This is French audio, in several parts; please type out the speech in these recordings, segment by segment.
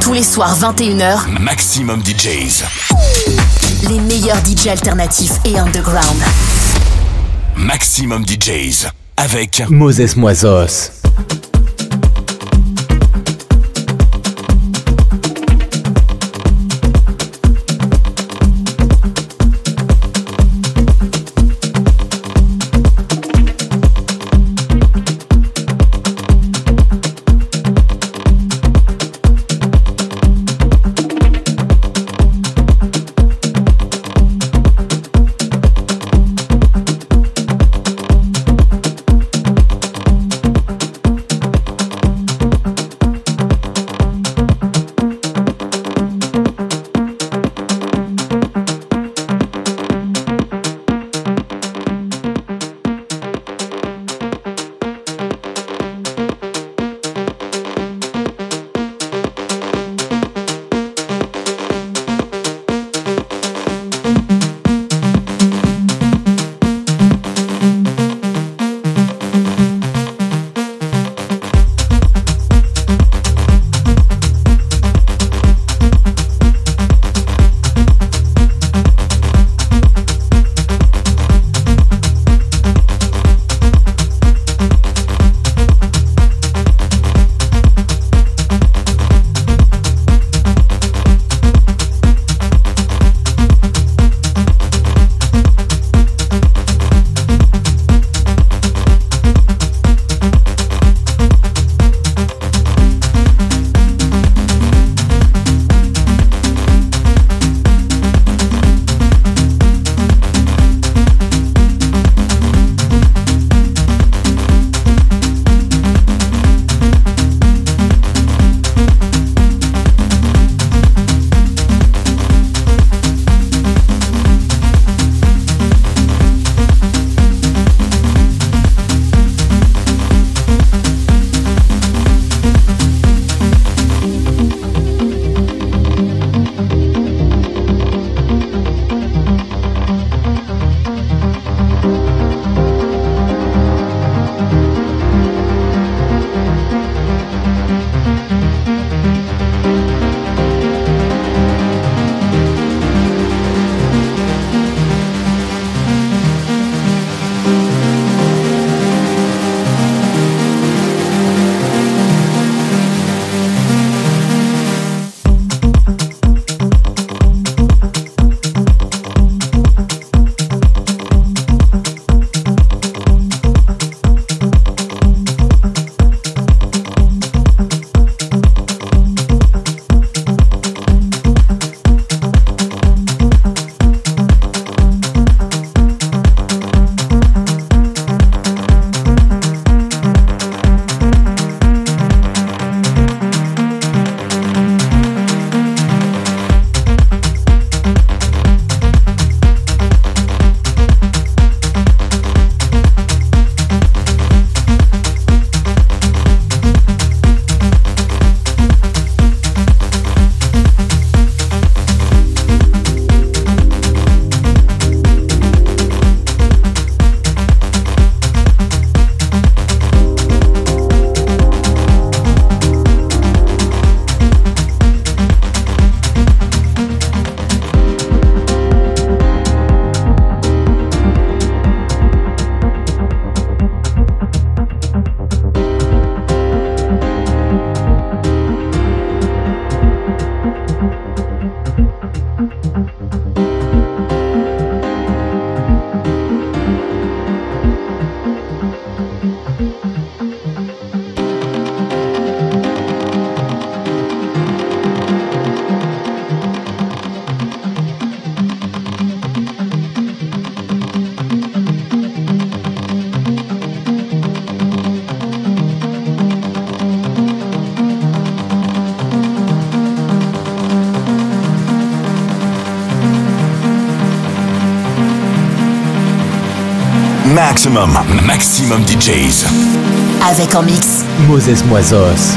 Tous les soirs 21h, Maximum DJs. Les meilleurs DJs alternatifs et underground. Maximum DJs avec Moses Moisos. Maximum, maximum DJs. Avec en mix Moses Moisos.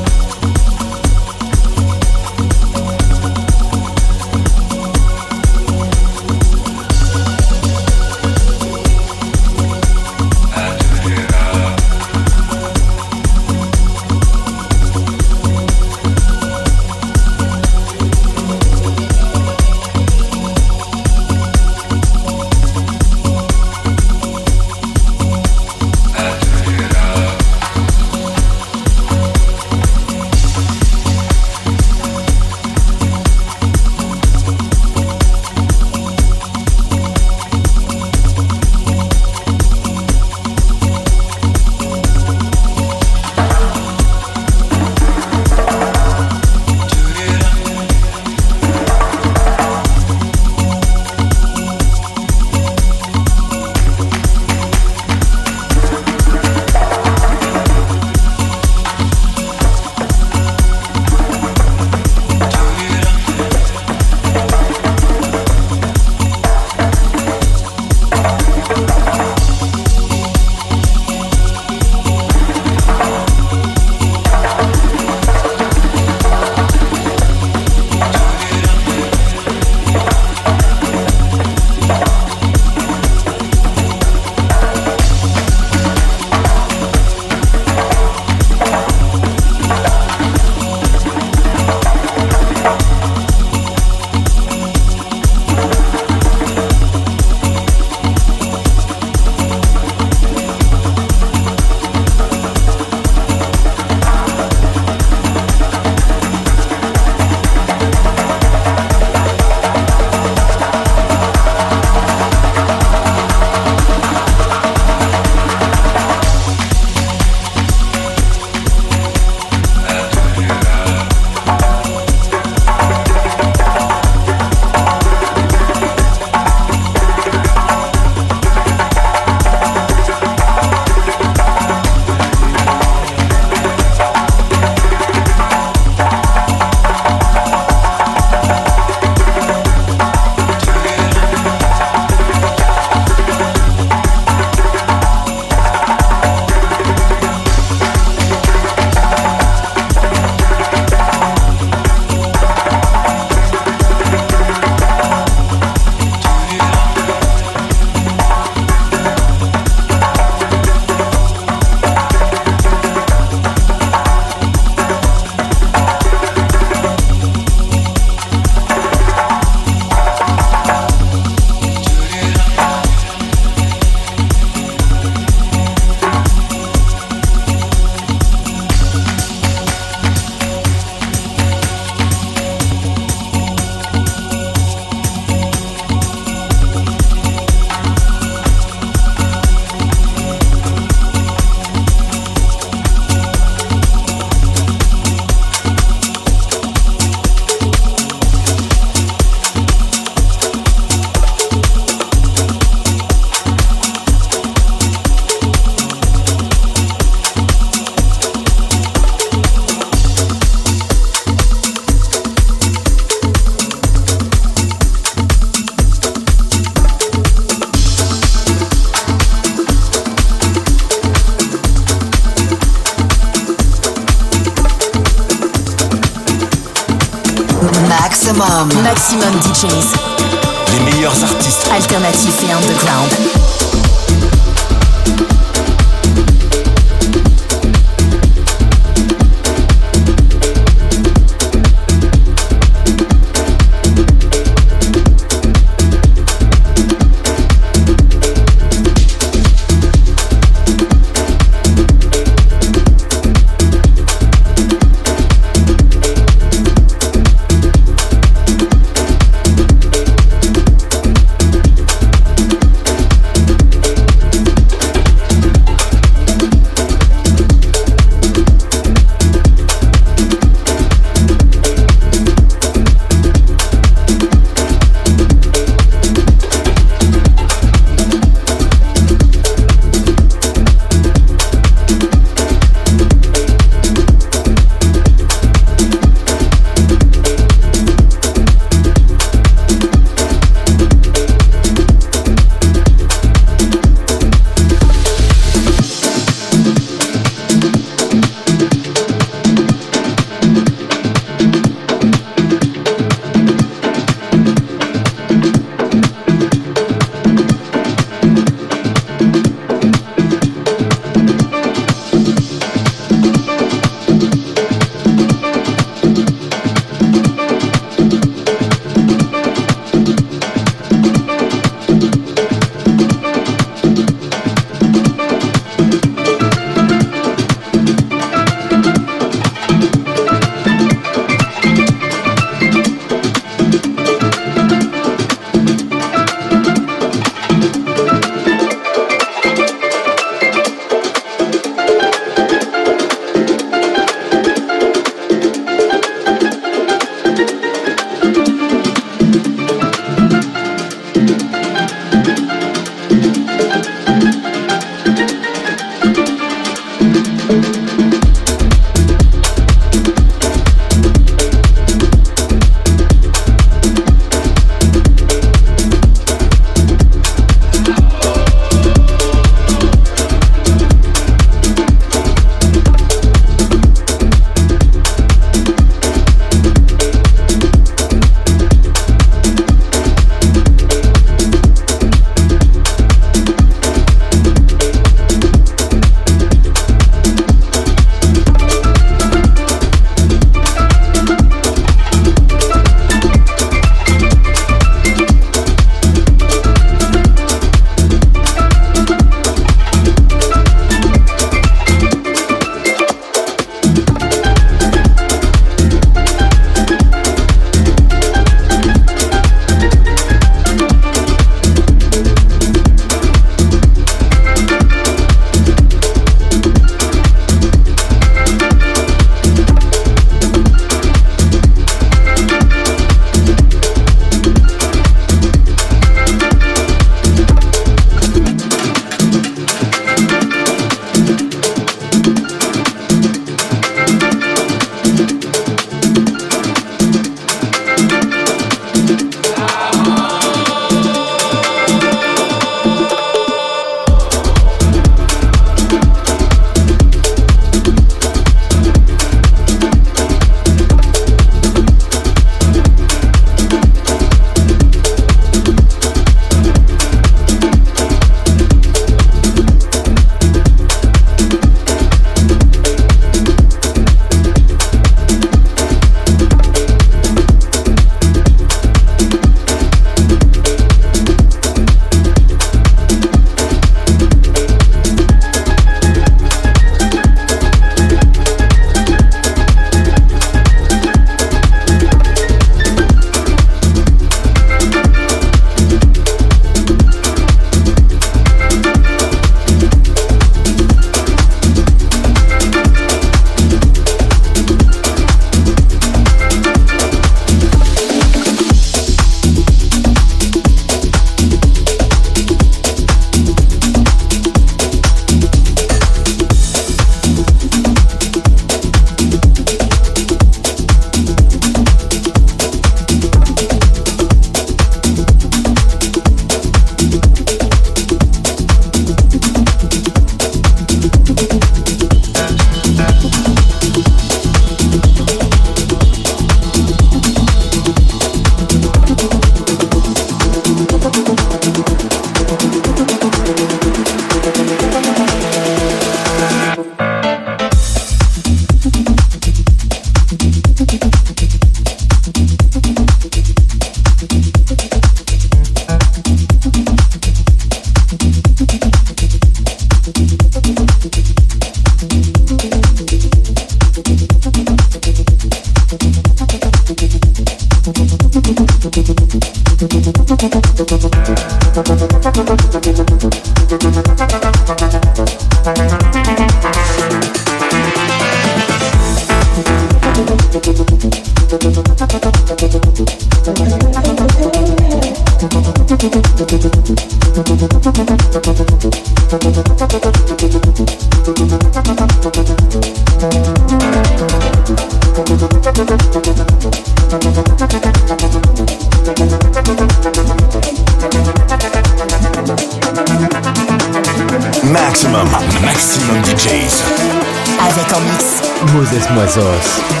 desmoisos.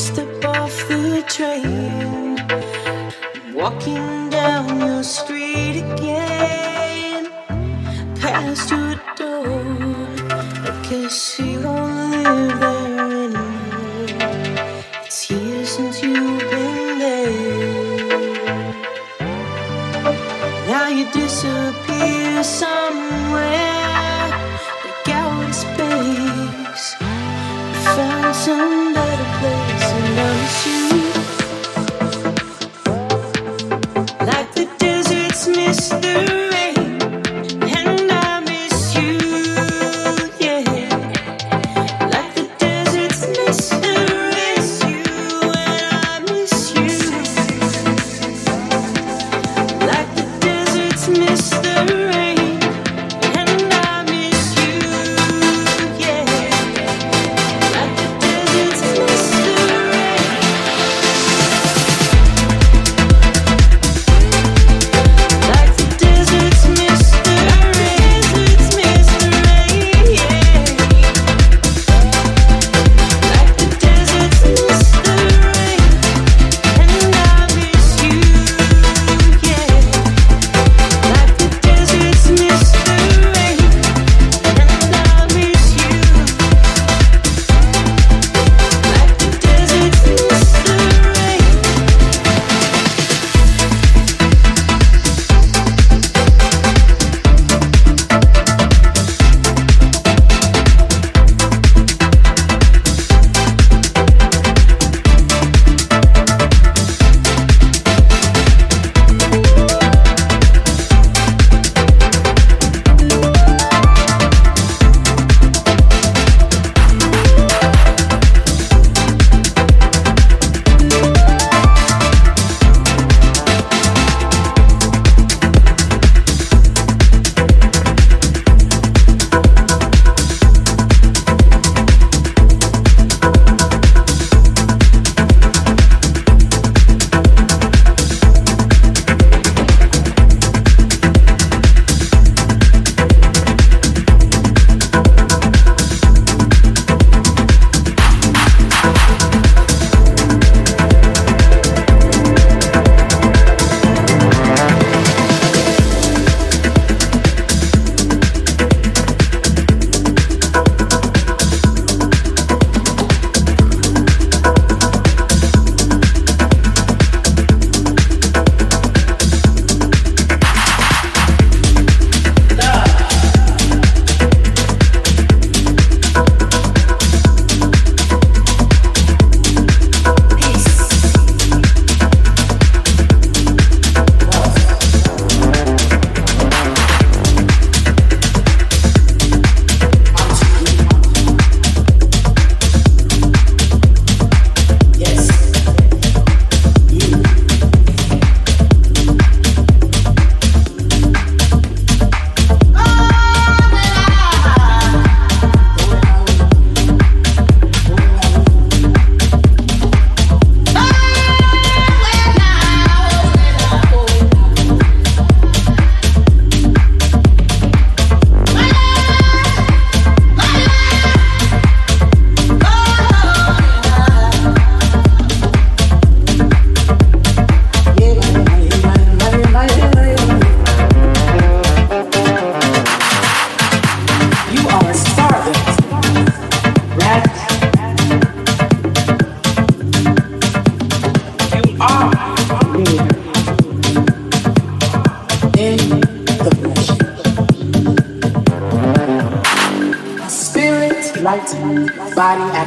step off the train, walking down your street.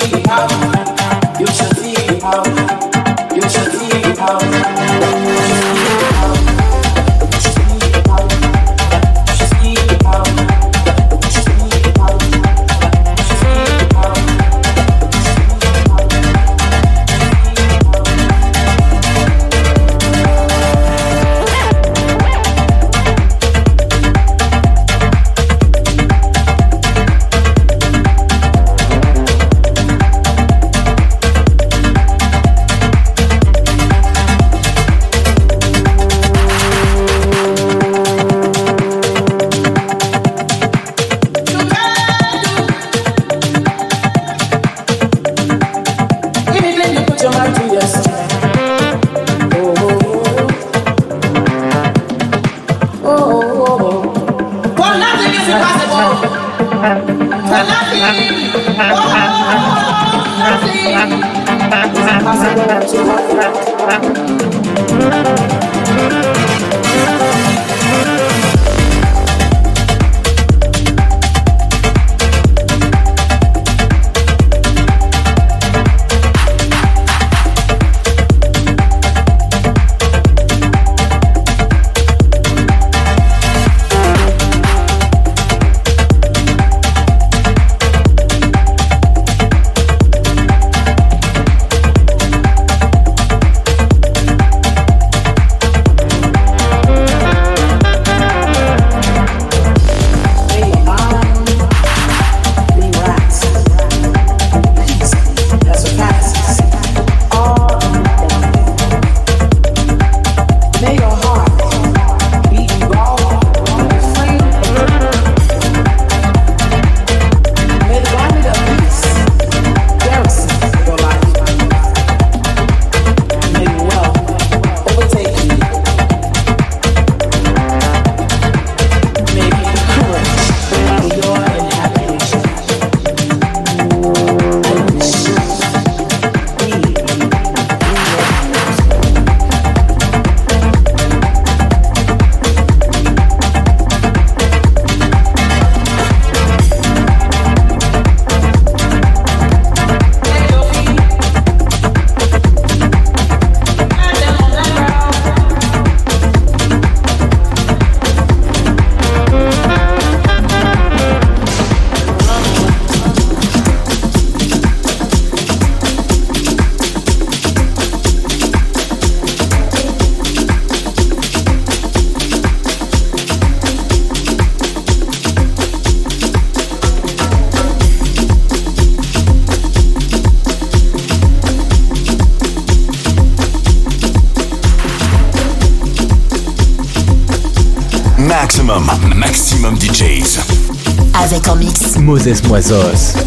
see how, you should see how, you should see how. Moses Moisos. Retrouvez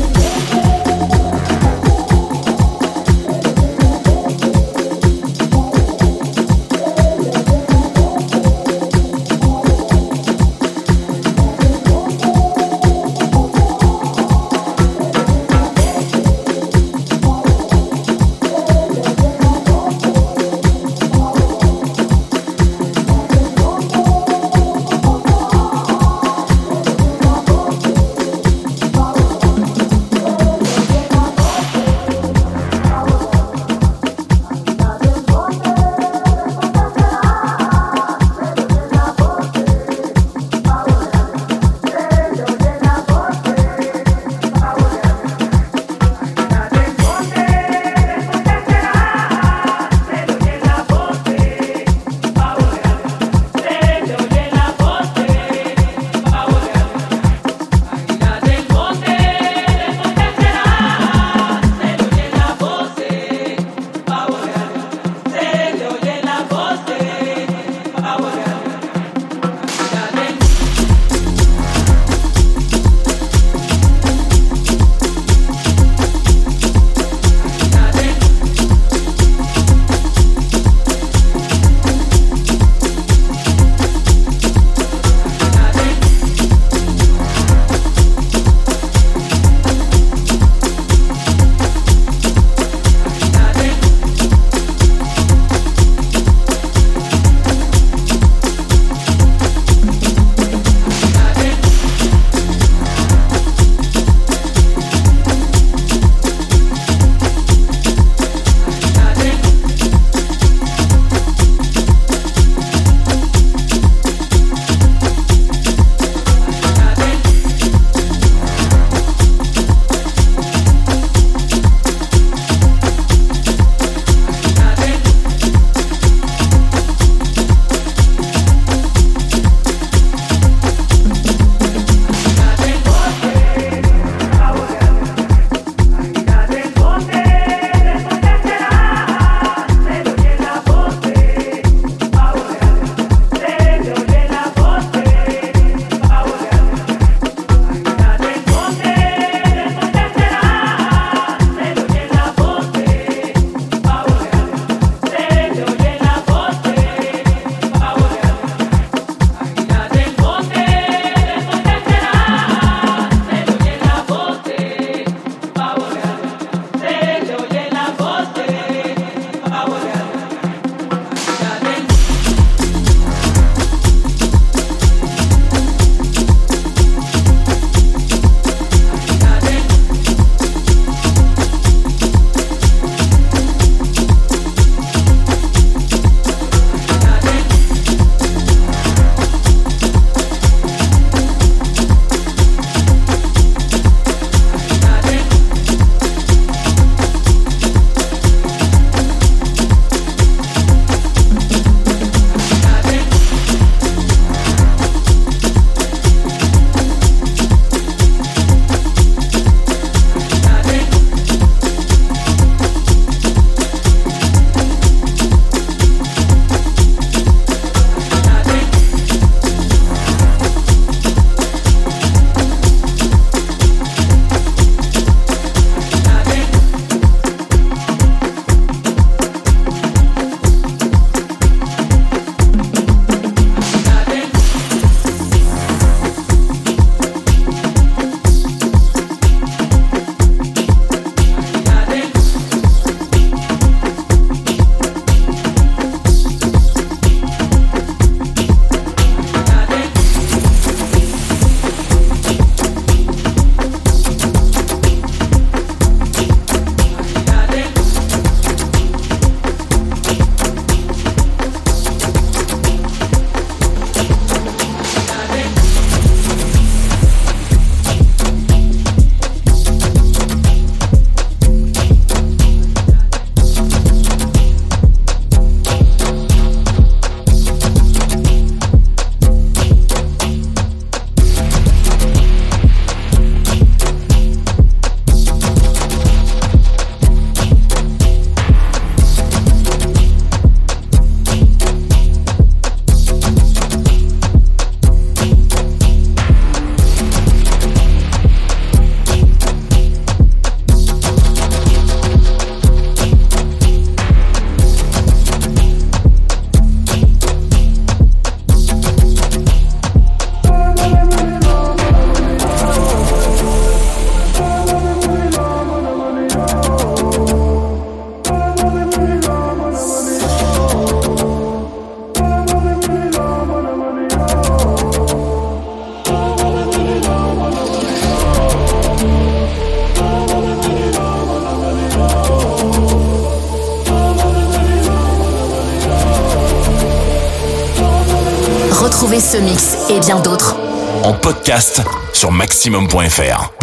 sur maximum.fr.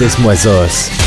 Moses